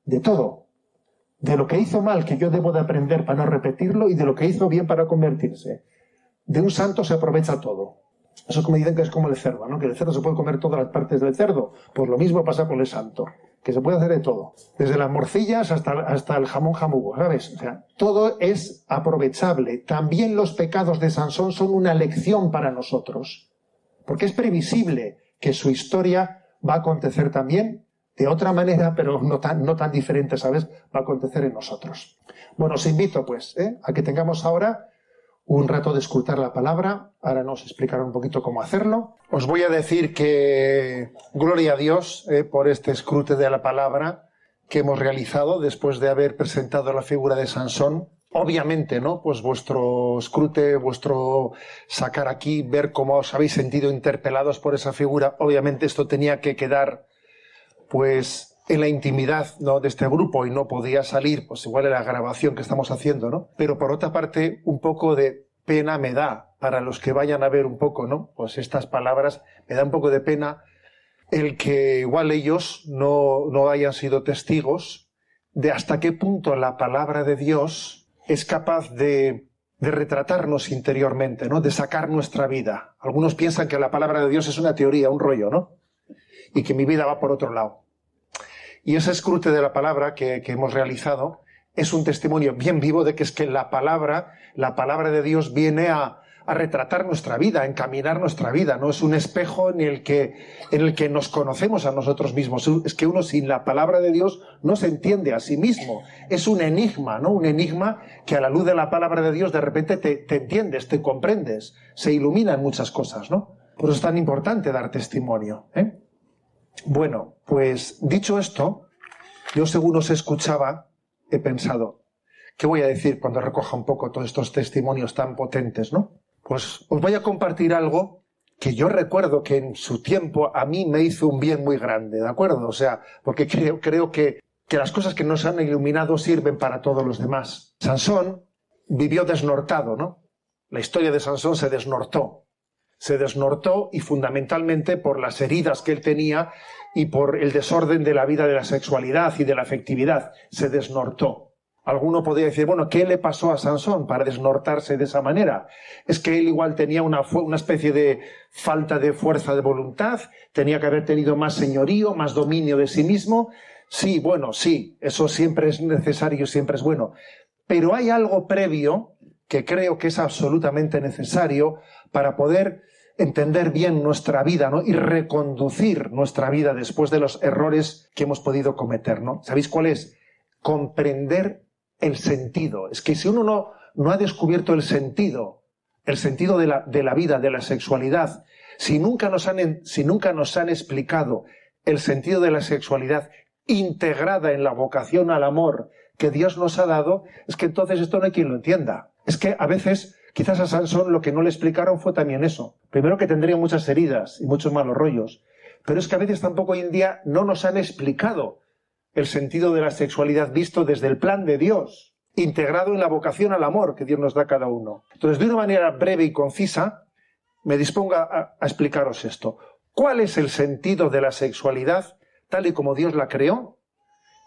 de todo. De lo que hizo mal, que yo debo de aprender para no repetirlo, y de lo que hizo bien para convertirse. De un santo se aprovecha todo. Eso es como dicen que es como el cerdo, ¿no? Que el cerdo se puede comer todas las partes del cerdo. Pues lo mismo pasa con el santo, que se puede hacer de todo. Desde las morcillas hasta, hasta el jamón jamugo, ¿sabes? O sea, todo es aprovechable. También los pecados de Sansón son una lección para nosotros. Porque es previsible que su historia va a acontecer también de otra manera, pero no tan, no tan diferente, ¿sabes? Va a acontecer en nosotros. Bueno, os invito, pues, ¿eh? a que tengamos ahora un rato de escuchar la palabra. Ahora nos explicará un poquito cómo hacerlo. Os voy a decir que gloria a Dios ¿eh? por este escrute de la palabra que hemos realizado después de haber presentado la figura de Sansón. Obviamente, ¿no? Pues vuestro escrute, vuestro sacar aquí, ver cómo os habéis sentido interpelados por esa figura, obviamente esto tenía que quedar, pues, en la intimidad ¿no? de este grupo y no podía salir, pues igual en la grabación que estamos haciendo, ¿no? Pero por otra parte, un poco de pena me da para los que vayan a ver un poco, ¿no? Pues estas palabras, me da un poco de pena el que igual ellos no, no hayan sido testigos de hasta qué punto la palabra de Dios es capaz de, de retratarnos interiormente, ¿no? De sacar nuestra vida. Algunos piensan que la palabra de Dios es una teoría, un rollo, ¿no? Y que mi vida va por otro lado. Y ese escrute de la palabra que, hemos realizado es un testimonio bien vivo de que es que la palabra, la palabra de Dios viene a, retratar nuestra vida, a encaminar nuestra vida. No es un espejo en el, que, en el que nos conocemos a nosotros mismos. Es que uno sin la palabra de Dios no se entiende a sí mismo. Es un enigma, ¿no? Un enigma que a la luz de la palabra de Dios de repente te, te entiendes, te comprendes, se iluminan muchas cosas, ¿no? Por eso es tan importante dar testimonio. ¿eh? Bueno, pues dicho esto, yo según os escuchaba, he pensado, ¿qué voy a decir cuando recoja un poco todos estos testimonios tan potentes, no? Pues os voy a compartir algo que yo recuerdo que en su tiempo a mí me hizo un bien muy grande, ¿de acuerdo? O sea, porque creo, creo que, que las cosas que nos han iluminado sirven para todos los demás. Sansón vivió desnortado, ¿no? La historia de Sansón se desnortó se desnortó y fundamentalmente por las heridas que él tenía y por el desorden de la vida de la sexualidad y de la afectividad. Se desnortó. Alguno podría decir, bueno, ¿qué le pasó a Sansón para desnortarse de esa manera? Es que él igual tenía una, una, especie de falta de fuerza de voluntad, tenía que haber tenido más señorío, más dominio de sí mismo. Sí, bueno, sí, eso siempre es necesario, siempre es bueno. Pero hay algo previo que creo que es absolutamente necesario para poder entender bien nuestra vida, ¿no? Y reconducir nuestra vida después de los errores que hemos podido cometer, ¿no? ¿Sabéis cuál es? Comprender el sentido. Es que si uno no, ha descubierto el sentido, el sentido de la, de la vida, de la sexualidad, si nunca, nos han, si nunca nos han explicado el sentido de la sexualidad integrada en la vocación al amor que Dios nos ha dado, es que entonces esto no hay quien lo entienda. Es que a veces Quizás a Sansón lo que no le explicaron fue también eso. Primero que tendría muchas heridas y muchos malos rollos. Pero es que a veces tampoco hoy en día no nos han explicado el sentido de la sexualidad visto desde el plan de Dios, integrado en la vocación al amor que Dios nos da a cada uno. Entonces, de una manera breve y concisa, me dispongo a, a explicaros esto. ¿Cuál es el sentido de la sexualidad tal y como Dios la creó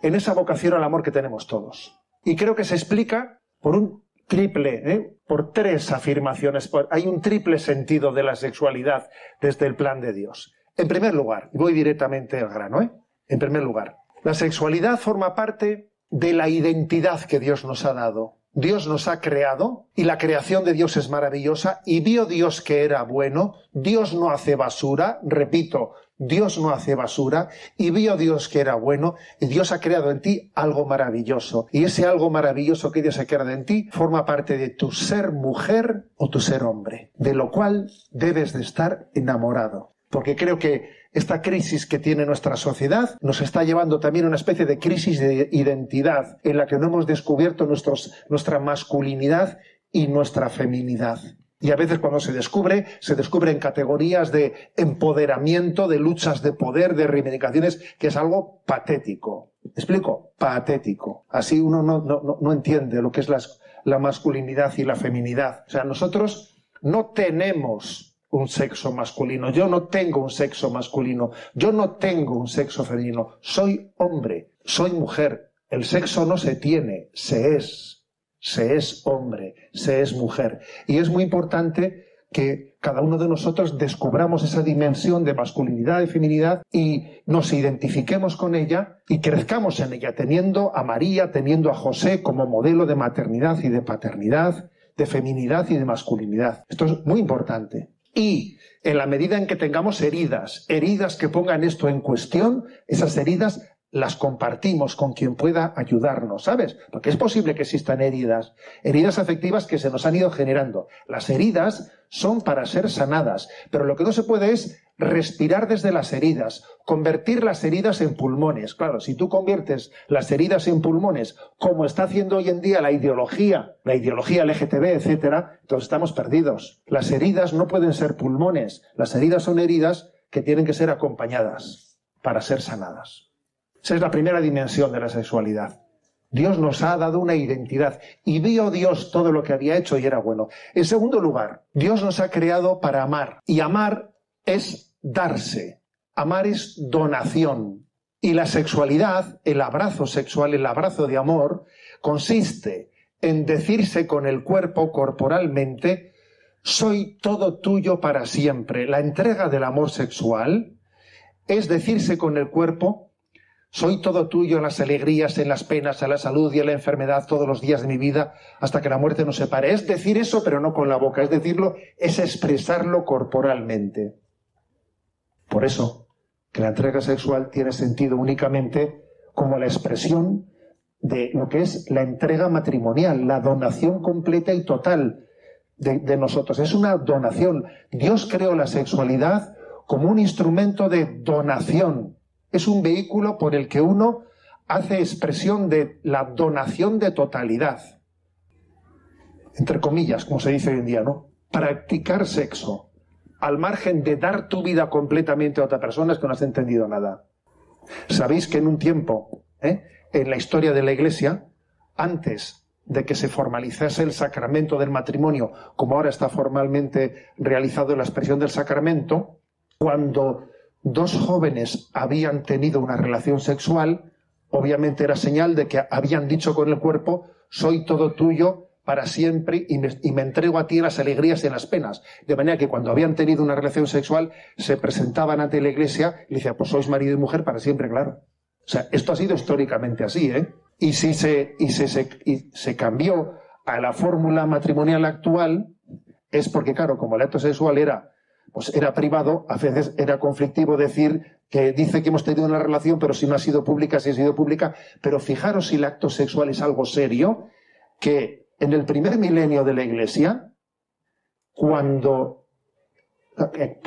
en esa vocación al amor que tenemos todos? Y creo que se explica por un triple, ¿eh? por tres afirmaciones. Hay un triple sentido de la sexualidad desde el plan de Dios. En primer lugar, voy directamente al grano, ¿eh? en primer lugar, la sexualidad forma parte de la identidad que Dios nos ha dado. Dios nos ha creado y la creación de Dios es maravillosa y vio Dios que era bueno. Dios no hace basura, repito, Dios no hace basura y vio Dios que era bueno y Dios ha creado en ti algo maravilloso. Y ese algo maravilloso que Dios ha creado en ti forma parte de tu ser mujer o tu ser hombre, de lo cual debes de estar enamorado. Porque creo que esta crisis que tiene nuestra sociedad nos está llevando también a una especie de crisis de identidad en la que no hemos descubierto nuestra masculinidad y nuestra feminidad. Y a veces cuando se descubre, se descubre en categorías de empoderamiento, de luchas de poder, de reivindicaciones, que es algo patético. ¿Explico? Patético. Así uno no, no, no entiende lo que es la, la masculinidad y la feminidad. O sea, nosotros no tenemos un sexo masculino. Yo no tengo un sexo masculino. Yo no tengo un sexo femenino. Soy hombre. Soy mujer. El sexo no se tiene, se es se es hombre, se es mujer. Y es muy importante que cada uno de nosotros descubramos esa dimensión de masculinidad y feminidad y nos identifiquemos con ella y crezcamos en ella, teniendo a María, teniendo a José como modelo de maternidad y de paternidad, de feminidad y de masculinidad. Esto es muy importante. Y en la medida en que tengamos heridas, heridas que pongan esto en cuestión, esas heridas las compartimos con quien pueda ayudarnos, ¿sabes? Porque es posible que existan heridas, heridas afectivas que se nos han ido generando. Las heridas son para ser sanadas, pero lo que no se puede es respirar desde las heridas, convertir las heridas en pulmones. Claro, si tú conviertes las heridas en pulmones, como está haciendo hoy en día la ideología, la ideología LGTB, etcétera, entonces estamos perdidos. Las heridas no pueden ser pulmones, las heridas son heridas que tienen que ser acompañadas para ser sanadas. Esa es la primera dimensión de la sexualidad. Dios nos ha dado una identidad y vio Dios todo lo que había hecho y era bueno. En segundo lugar, Dios nos ha creado para amar y amar es darse. Amar es donación. Y la sexualidad, el abrazo sexual, el abrazo de amor, consiste en decirse con el cuerpo corporalmente, soy todo tuyo para siempre. La entrega del amor sexual es decirse con el cuerpo, soy todo tuyo en las alegrías, en las penas, en la salud y en la enfermedad todos los días de mi vida hasta que la muerte nos separe. Es decir eso, pero no con la boca. Es decirlo, es expresarlo corporalmente. Por eso, que la entrega sexual tiene sentido únicamente como la expresión de lo que es la entrega matrimonial, la donación completa y total de, de, nosotros. Es una donación. Dios creó la sexualidad como un instrumento de donación. Es un vehículo por el que uno hace expresión de la donación de totalidad. Entre comillas, como se dice hoy en día, ¿no? Practicar sexo al margen de dar tu vida completamente a otra persona es que no has entendido nada. Sabéis que en un tiempo, ¿eh? en la historia de la Iglesia, antes de que se formalizase el sacramento del matrimonio, como ahora está formalmente realizado en la expresión del sacramento, cuando dos jóvenes habían tenido una relación sexual, obviamente era señal de que habían dicho con el cuerpo, soy todo tuyo, para siempre y me, entrego a ti las alegrías y las penas. De manera que cuando habían tenido una relación sexual, se presentaban ante la iglesia y le decían, pues sois marido y mujer para siempre, claro. O sea, esto ha sido históricamente así, ¿eh? Y si se, y y se cambió a la fórmula matrimonial actual, es porque, claro, como el acto sexual era, pues era privado, a veces era conflictivo decir que dice que hemos tenido una relación, pero si no ha sido pública, si ha sido pública. Pero fijaros si el acto sexual es algo serio, que en el primer milenio de la Iglesia, cuando,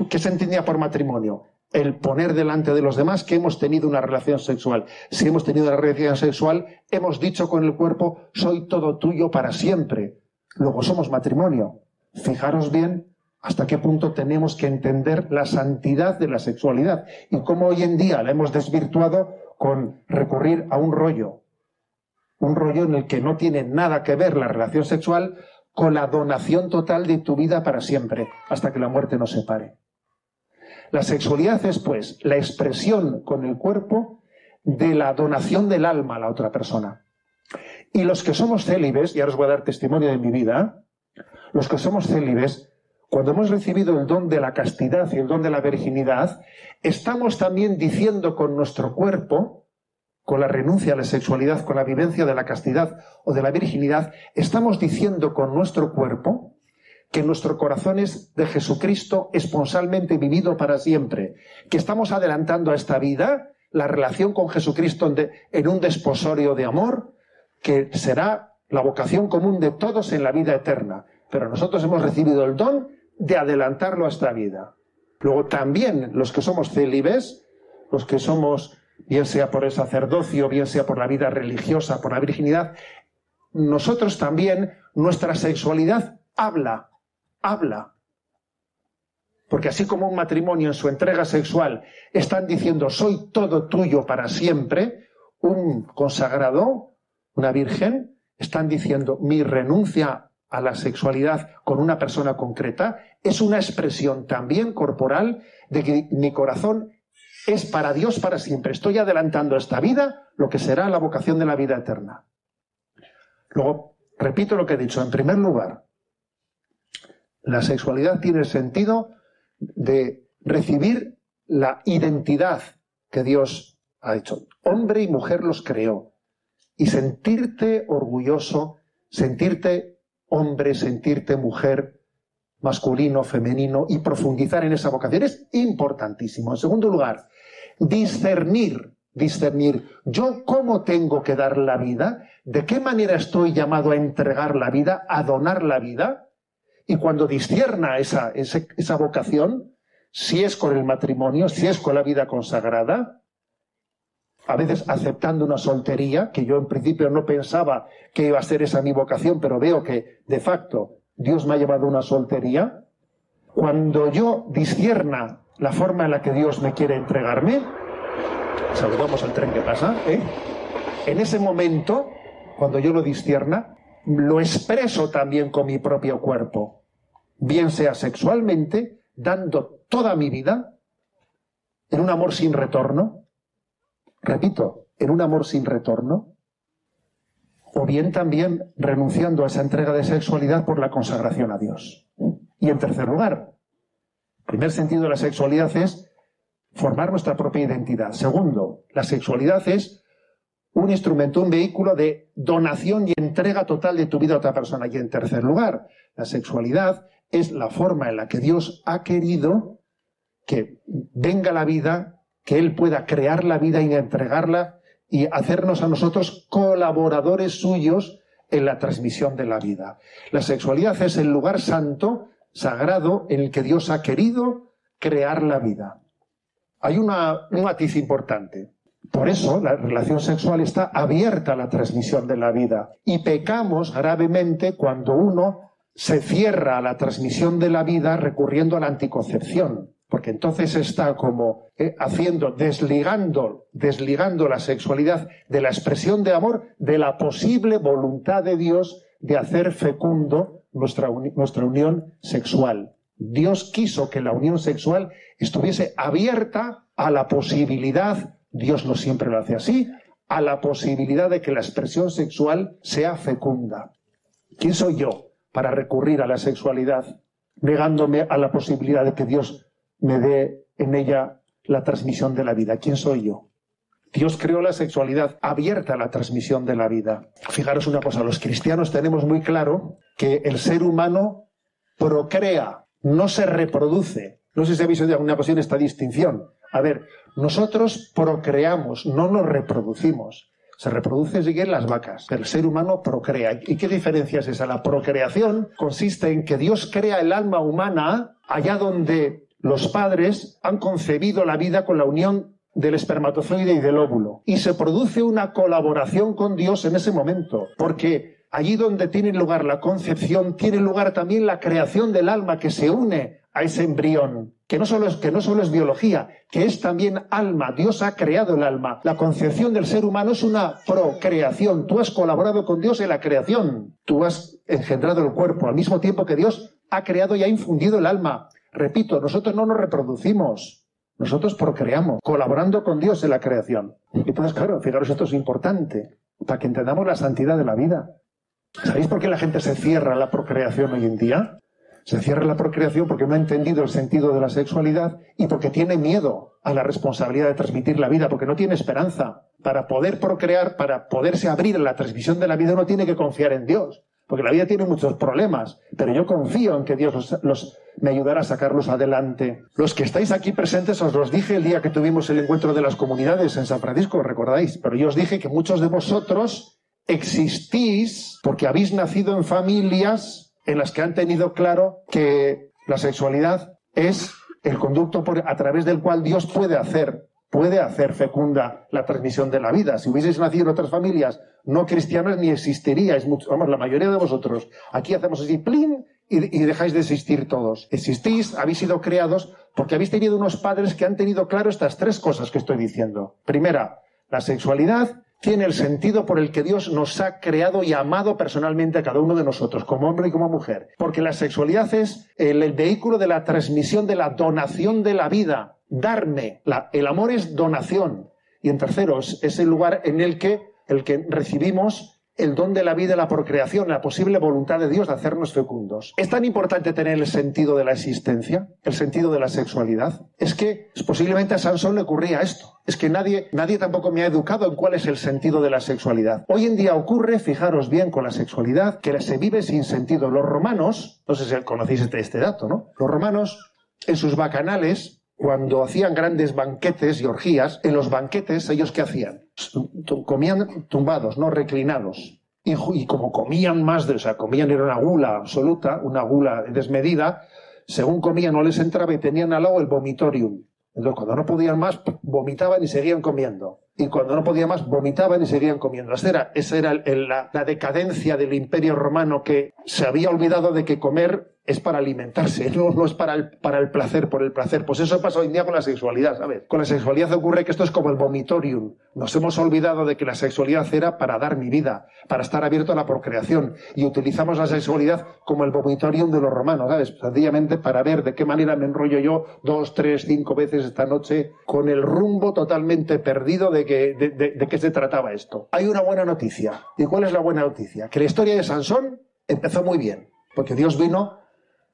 ¿qué se entendía por matrimonio? El poner delante de los demás que hemos tenido una relación sexual. Si hemos tenido una relación sexual, hemos dicho con el cuerpo, soy todo tuyo para siempre. Luego somos matrimonio. Fijaros bien hasta qué punto tenemos que entender la santidad de la sexualidad y cómo hoy en día la hemos desvirtuado con recurrir a un rollo, un rollo en el que no tiene nada que ver la relación sexual con la donación total de tu vida para siempre, hasta que la muerte nos separe. La sexualidad es, pues, la expresión con el cuerpo de la donación del alma a la otra persona. Y los que somos célibes, y ahora os voy a dar testimonio de mi vida, los que somos célibes, cuando hemos recibido el don de la castidad y el don de la virginidad, estamos también diciendo con nuestro cuerpo, con la renuncia a la sexualidad, con la vivencia de la castidad o de la virginidad, estamos diciendo con nuestro cuerpo que nuestro corazón es de Jesucristo esponsalmente vivido para siempre, que estamos adelantando a esta vida la relación con Jesucristo en un desposorio de amor, que será la vocación común de todos en la vida eterna. Pero nosotros hemos recibido el don de adelantarlo a esta vida. Luego también los que somos célibes, los que somos bien sea por el sacerdocio, bien sea por la vida religiosa, por la virginidad, nosotros también, nuestra sexualidad habla, habla. Porque así como un matrimonio en su entrega sexual están diciendo soy todo tuyo para siempre, un consagrado, una virgen, están diciendo mi renuncia a la sexualidad con una persona concreta es una expresión también corporal de que mi corazón es para Dios para siempre. Estoy adelantando esta vida lo que será la vocación de la vida eterna. Luego, repito lo que he dicho. En primer lugar, la sexualidad tiene el sentido de recibir la identidad que Dios ha hecho. Hombre y mujer los creó. Y sentirte orgulloso, sentirte hombre, sentirte mujer, masculino, femenino y profundizar en esa vocación es importantísimo. En segundo lugar, discernir, discernir yo cómo tengo que dar la vida, de qué manera estoy llamado a entregar la vida, a donar la vida, y cuando discierna esa, esa, esa vocación, si es con el matrimonio, si es con la vida consagrada, a veces aceptando una soltería, que yo en principio no pensaba que iba a ser esa mi vocación, pero veo que de facto Dios me ha llevado a una soltería, cuando yo discierna la forma en la que Dios me quiere entregarme, saludamos al tren que pasa, ¿eh? en ese momento, cuando yo lo discierna, lo expreso también con mi propio cuerpo, bien sea sexualmente, dando toda mi vida en un amor sin retorno, repito, en un amor sin retorno, o bien también renunciando a esa entrega de sexualidad por la consagración a Dios. Y en tercer lugar, el primer sentido de la sexualidad es formar nuestra propia identidad. Segundo, la sexualidad es un instrumento, un vehículo de donación y entrega total de tu vida a otra persona. Y en tercer lugar, la sexualidad es la forma en la que Dios ha querido que venga la vida, que Él pueda crear la vida y entregarla y hacernos a nosotros colaboradores suyos en la transmisión de la vida. La sexualidad es el lugar santo, sagrado, en el que Dios ha querido crear la vida. Hay una, un matiz importante. Por eso la relación sexual está abierta a la transmisión de la vida. Y pecamos gravemente cuando uno se cierra a la transmisión de la vida recurriendo a la anticoncepción porque entonces está como eh, haciendo, desligando, desligando la sexualidad de la expresión de amor de la posible voluntad de Dios de hacer fecundo nuestra, nuestra unión sexual. Dios quiso que la unión sexual estuviese abierta a la posibilidad, Dios no siempre lo hace así, a la posibilidad de que la expresión sexual sea fecunda. ¿Quién soy yo para recurrir a la sexualidad negándome a la posibilidad de que Dios me dé en ella la transmisión de la vida. ¿Quién soy yo? Dios creó la sexualidad abierta a la transmisión de la vida. Fijaros una cosa, los cristianos tenemos muy claro que el ser humano procrea, no se reproduce. No sé si habéis oído alguna ocasión esta distinción. A ver, nosotros procreamos, no nos reproducimos. Se reproduce siguen las vacas. El ser humano procrea. ¿Y qué diferencia es esa? La procreación consiste en que Dios crea el alma humana allá donde los padres han concebido la vida con la unión del espermatozoide y del óvulo. Y se produce una colaboración con Dios en ese momento, porque allí donde tiene lugar la concepción, tiene lugar también la creación del alma que se une a ese embrión, que no solo es, que no solo es biología, que es también alma. Dios ha creado el alma. La concepción del ser humano es una procreación. Tú has colaborado con Dios en la creación. Tú has engendrado el cuerpo al mismo tiempo que Dios ha creado y ha infundido el alma. Repito, nosotros no nos reproducimos, nosotros procreamos, colaborando con Dios en la creación. Entonces, claro, fijaros, esto es importante, para que entendamos la santidad de la vida. ¿Sabéis por qué la gente se cierra a la procreación hoy en día? Se cierra la procreación porque no ha entendido el sentido de la sexualidad y porque tiene miedo a la responsabilidad de transmitir la vida, porque no tiene esperanza. Para poder procrear, para poderse abrir en la transmisión de la vida, uno tiene que confiar en Dios porque la vida tiene muchos problemas, pero yo confío en que Dios me ayudará a sacarlos adelante. Los que estáis aquí presentes os los dije el día que tuvimos el encuentro de las comunidades en San Francisco, recordáis, pero yo os dije que muchos de vosotros existís porque habéis nacido en familias en las que han tenido claro que la sexualidad es el conducto a través del cual Dios puede hacer puede hacer fecunda la transmisión de la vida. Si hubieseis nacido en otras familias no cristianas, ni existiríais, vamos, la mayoría de vosotros. Aquí hacemos así, y, y, dejáis de existir todos. Existís, habéis sido creados porque habéis tenido unos padres que han tenido claro estas tres cosas que estoy diciendo. Primera, la sexualidad tiene el sentido por el que Dios nos ha creado y amado personalmente a cada uno de nosotros, como hombre y como mujer. Porque la sexualidad es el, vehículo de la transmisión, de la donación de la vida darme. el amor es donación. Y en terceros, es el lugar en el que, el que recibimos el don de la vida la procreación, la posible voluntad de Dios de hacernos fecundos. ¿Es tan importante tener el sentido de la existencia, el sentido de la sexualidad? Es que posiblemente a Sansón le ocurría esto. Es que nadie, nadie tampoco me ha educado en cuál es el sentido de la sexualidad. Hoy en día ocurre, fijaros bien con la sexualidad, que se vive sin sentido. Los romanos, no sé si conocéis este, este dato, ¿no? Los romanos, en sus bacanales, cuando hacían grandes banquetes y orgías, en los banquetes, ¿ellos qué hacían? Comían tumbados, no reclinados. Y, como comían más, de, o sea, comían era una gula absoluta, una gula desmedida, según comían no les entraba y tenían al lado el vomitorium. Entonces, cuando no podían más, vomitaban y seguían comiendo. Y cuando no podían más, vomitaban y seguían comiendo. Esa era, esa era la, la decadencia del imperio romano que se había olvidado de que comer es para alimentarse, no, es para el, para el placer, por el placer. Pues eso pasa hoy en día con la sexualidad, ¿sabes? Con la sexualidad ocurre que esto es como el vomitorium. Nos hemos olvidado de que la sexualidad era para dar mi vida, para estar abierto a la procreación. Y utilizamos la sexualidad como el vomitorium de los romanos, ¿sabes? Sencillamente para ver de qué manera me enrollo yo dos, tres, cinco veces esta noche con el rumbo totalmente perdido de, que, de, de qué se trataba esto. Hay una buena noticia. ¿Y cuál es la buena noticia? Que la historia de Sansón empezó muy bien. Porque Dios vino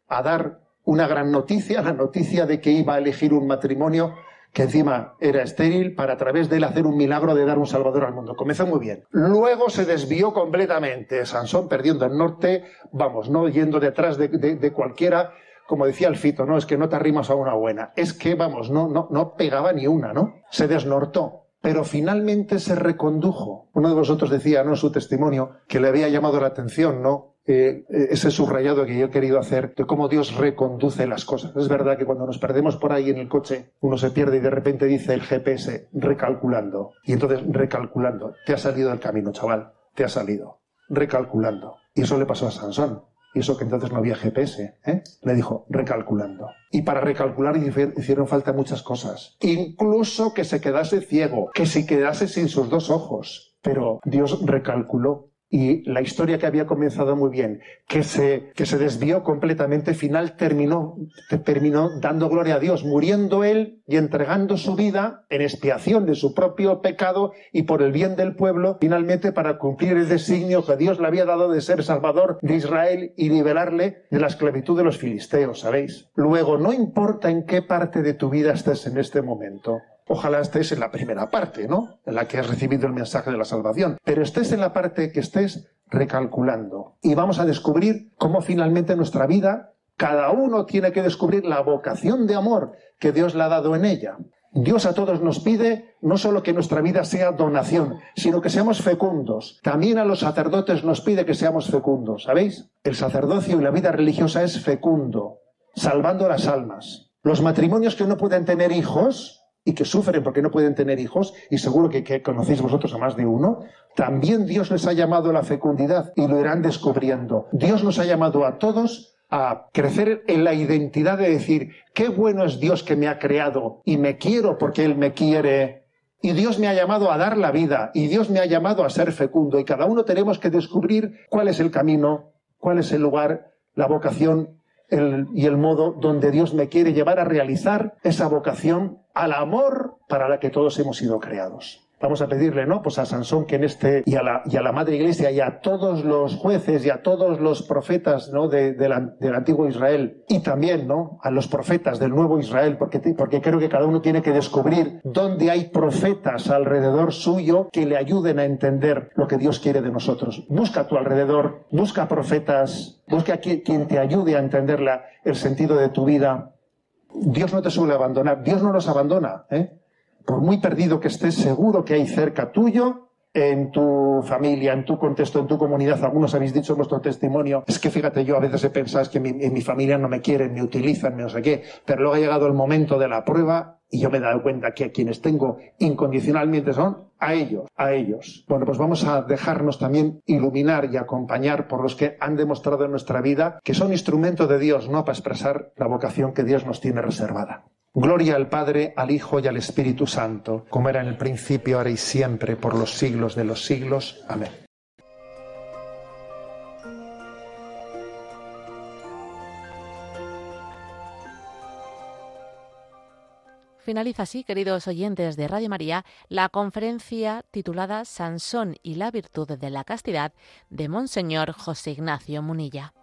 a dar una gran noticia, la noticia de que iba a elegir un matrimonio que encima era estéril para a través de él hacer un milagro de dar un salvador al mundo. Comenzó muy bien. Luego se desvió completamente. Sansón perdiendo el norte, vamos, no yendo detrás de, cualquiera, como decía el Fito, no, es que no te arrimas a una buena. Es que, vamos, no, no, no pegaba ni una, ¿no? Se desnortó pero finalmente se recondujo. Uno de vosotros decía, ¿no? En su testimonio, que le había llamado la atención, ¿no? Eh, ese subrayado que yo he querido hacer de cómo Dios reconduce las cosas. Es verdad que cuando nos perdemos por ahí en el coche, uno se pierde y de repente dice el GPS recalculando. Y entonces recalculando. Te ha salido del camino, chaval. Te ha salido. Recalculando. Y eso le pasó a Sansón. Y eso que entonces no había GPS, ¿eh? le dijo, recalculando. Y para recalcular hicieron falta muchas cosas. Incluso que se quedase ciego, que se quedase sin sus dos ojos. Pero Dios recalculó y la historia que había comenzado muy bien, que se, que se desvió completamente, final terminó, terminó dando gloria a Dios, muriendo él y entregando su vida en expiación de su propio pecado y por el bien del pueblo, finalmente para cumplir el designio que Dios le había dado de ser salvador de Israel y liberarle de la esclavitud de los filisteos, ¿sabéis? Luego, no importa en qué parte de tu vida estés en este momento, Ojalá estés en la primera parte, ¿no? En la que has recibido el mensaje de la salvación. Pero estés en la parte que estés recalculando. Y vamos a descubrir cómo finalmente nuestra vida, cada uno tiene que descubrir la vocación de amor que Dios le ha dado en ella. Dios a todos nos pide no solo que nuestra vida sea donación, sino que seamos fecundos. También a los sacerdotes nos pide que seamos fecundos, ¿sabéis? El sacerdocio y la vida religiosa es fecundo, salvando las almas. Los matrimonios que no pueden tener hijos y que sufren porque no pueden tener hijos, y seguro que, conocéis vosotros a más de uno, también Dios les ha llamado a la fecundidad y lo irán descubriendo. Dios nos ha llamado a todos a crecer en la identidad de decir, qué bueno es Dios que me ha creado y me quiero porque Él me quiere. Y Dios me ha llamado a dar la vida y Dios me ha llamado a ser fecundo y cada uno tenemos que descubrir cuál es el camino, cuál es el lugar, la vocación y el modo donde Dios me quiere llevar a realizar esa vocación al amor para la que todos hemos sido creados. Vamos a pedirle, ¿no? Pues a Sansón que en este, y a la, y a la Madre Iglesia, y a todos los jueces, y a todos los profetas, ¿no? De, del antiguo Israel, y también, ¿no? A los profetas del nuevo Israel, porque, porque creo que cada uno tiene que descubrir dónde hay profetas alrededor suyo que le ayuden a entender lo que Dios quiere de nosotros. Busca a tu alrededor, busca profetas, busca a quien te ayude a entender la, el sentido de tu vida. Dios no te suele abandonar, Dios no nos abandona, ¿eh? por muy perdido que estés, seguro que hay cerca tuyo, en tu familia, en tu contexto, en tu comunidad. Algunos habéis dicho en vuestro testimonio, es que fíjate, yo a veces he pensado que en mi familia no me quieren, me utilizan, no sé qué, pero luego ha llegado el momento de la prueba y yo me he dado cuenta que a quienes tengo incondicionalmente son a ellos, a ellos. Bueno, pues vamos a dejarnos también iluminar y acompañar por los que han demostrado en nuestra vida que son instrumentos de Dios, no para expresar la vocación que Dios nos tiene reservada. Gloria al Padre, al Hijo y al Espíritu Santo, como era en el principio, ahora y siempre, por los siglos de los siglos. Amén. Finaliza así, queridos oyentes de Radio María, la conferencia titulada Sansón y la virtud de la castidad de Monseñor José Ignacio Munilla.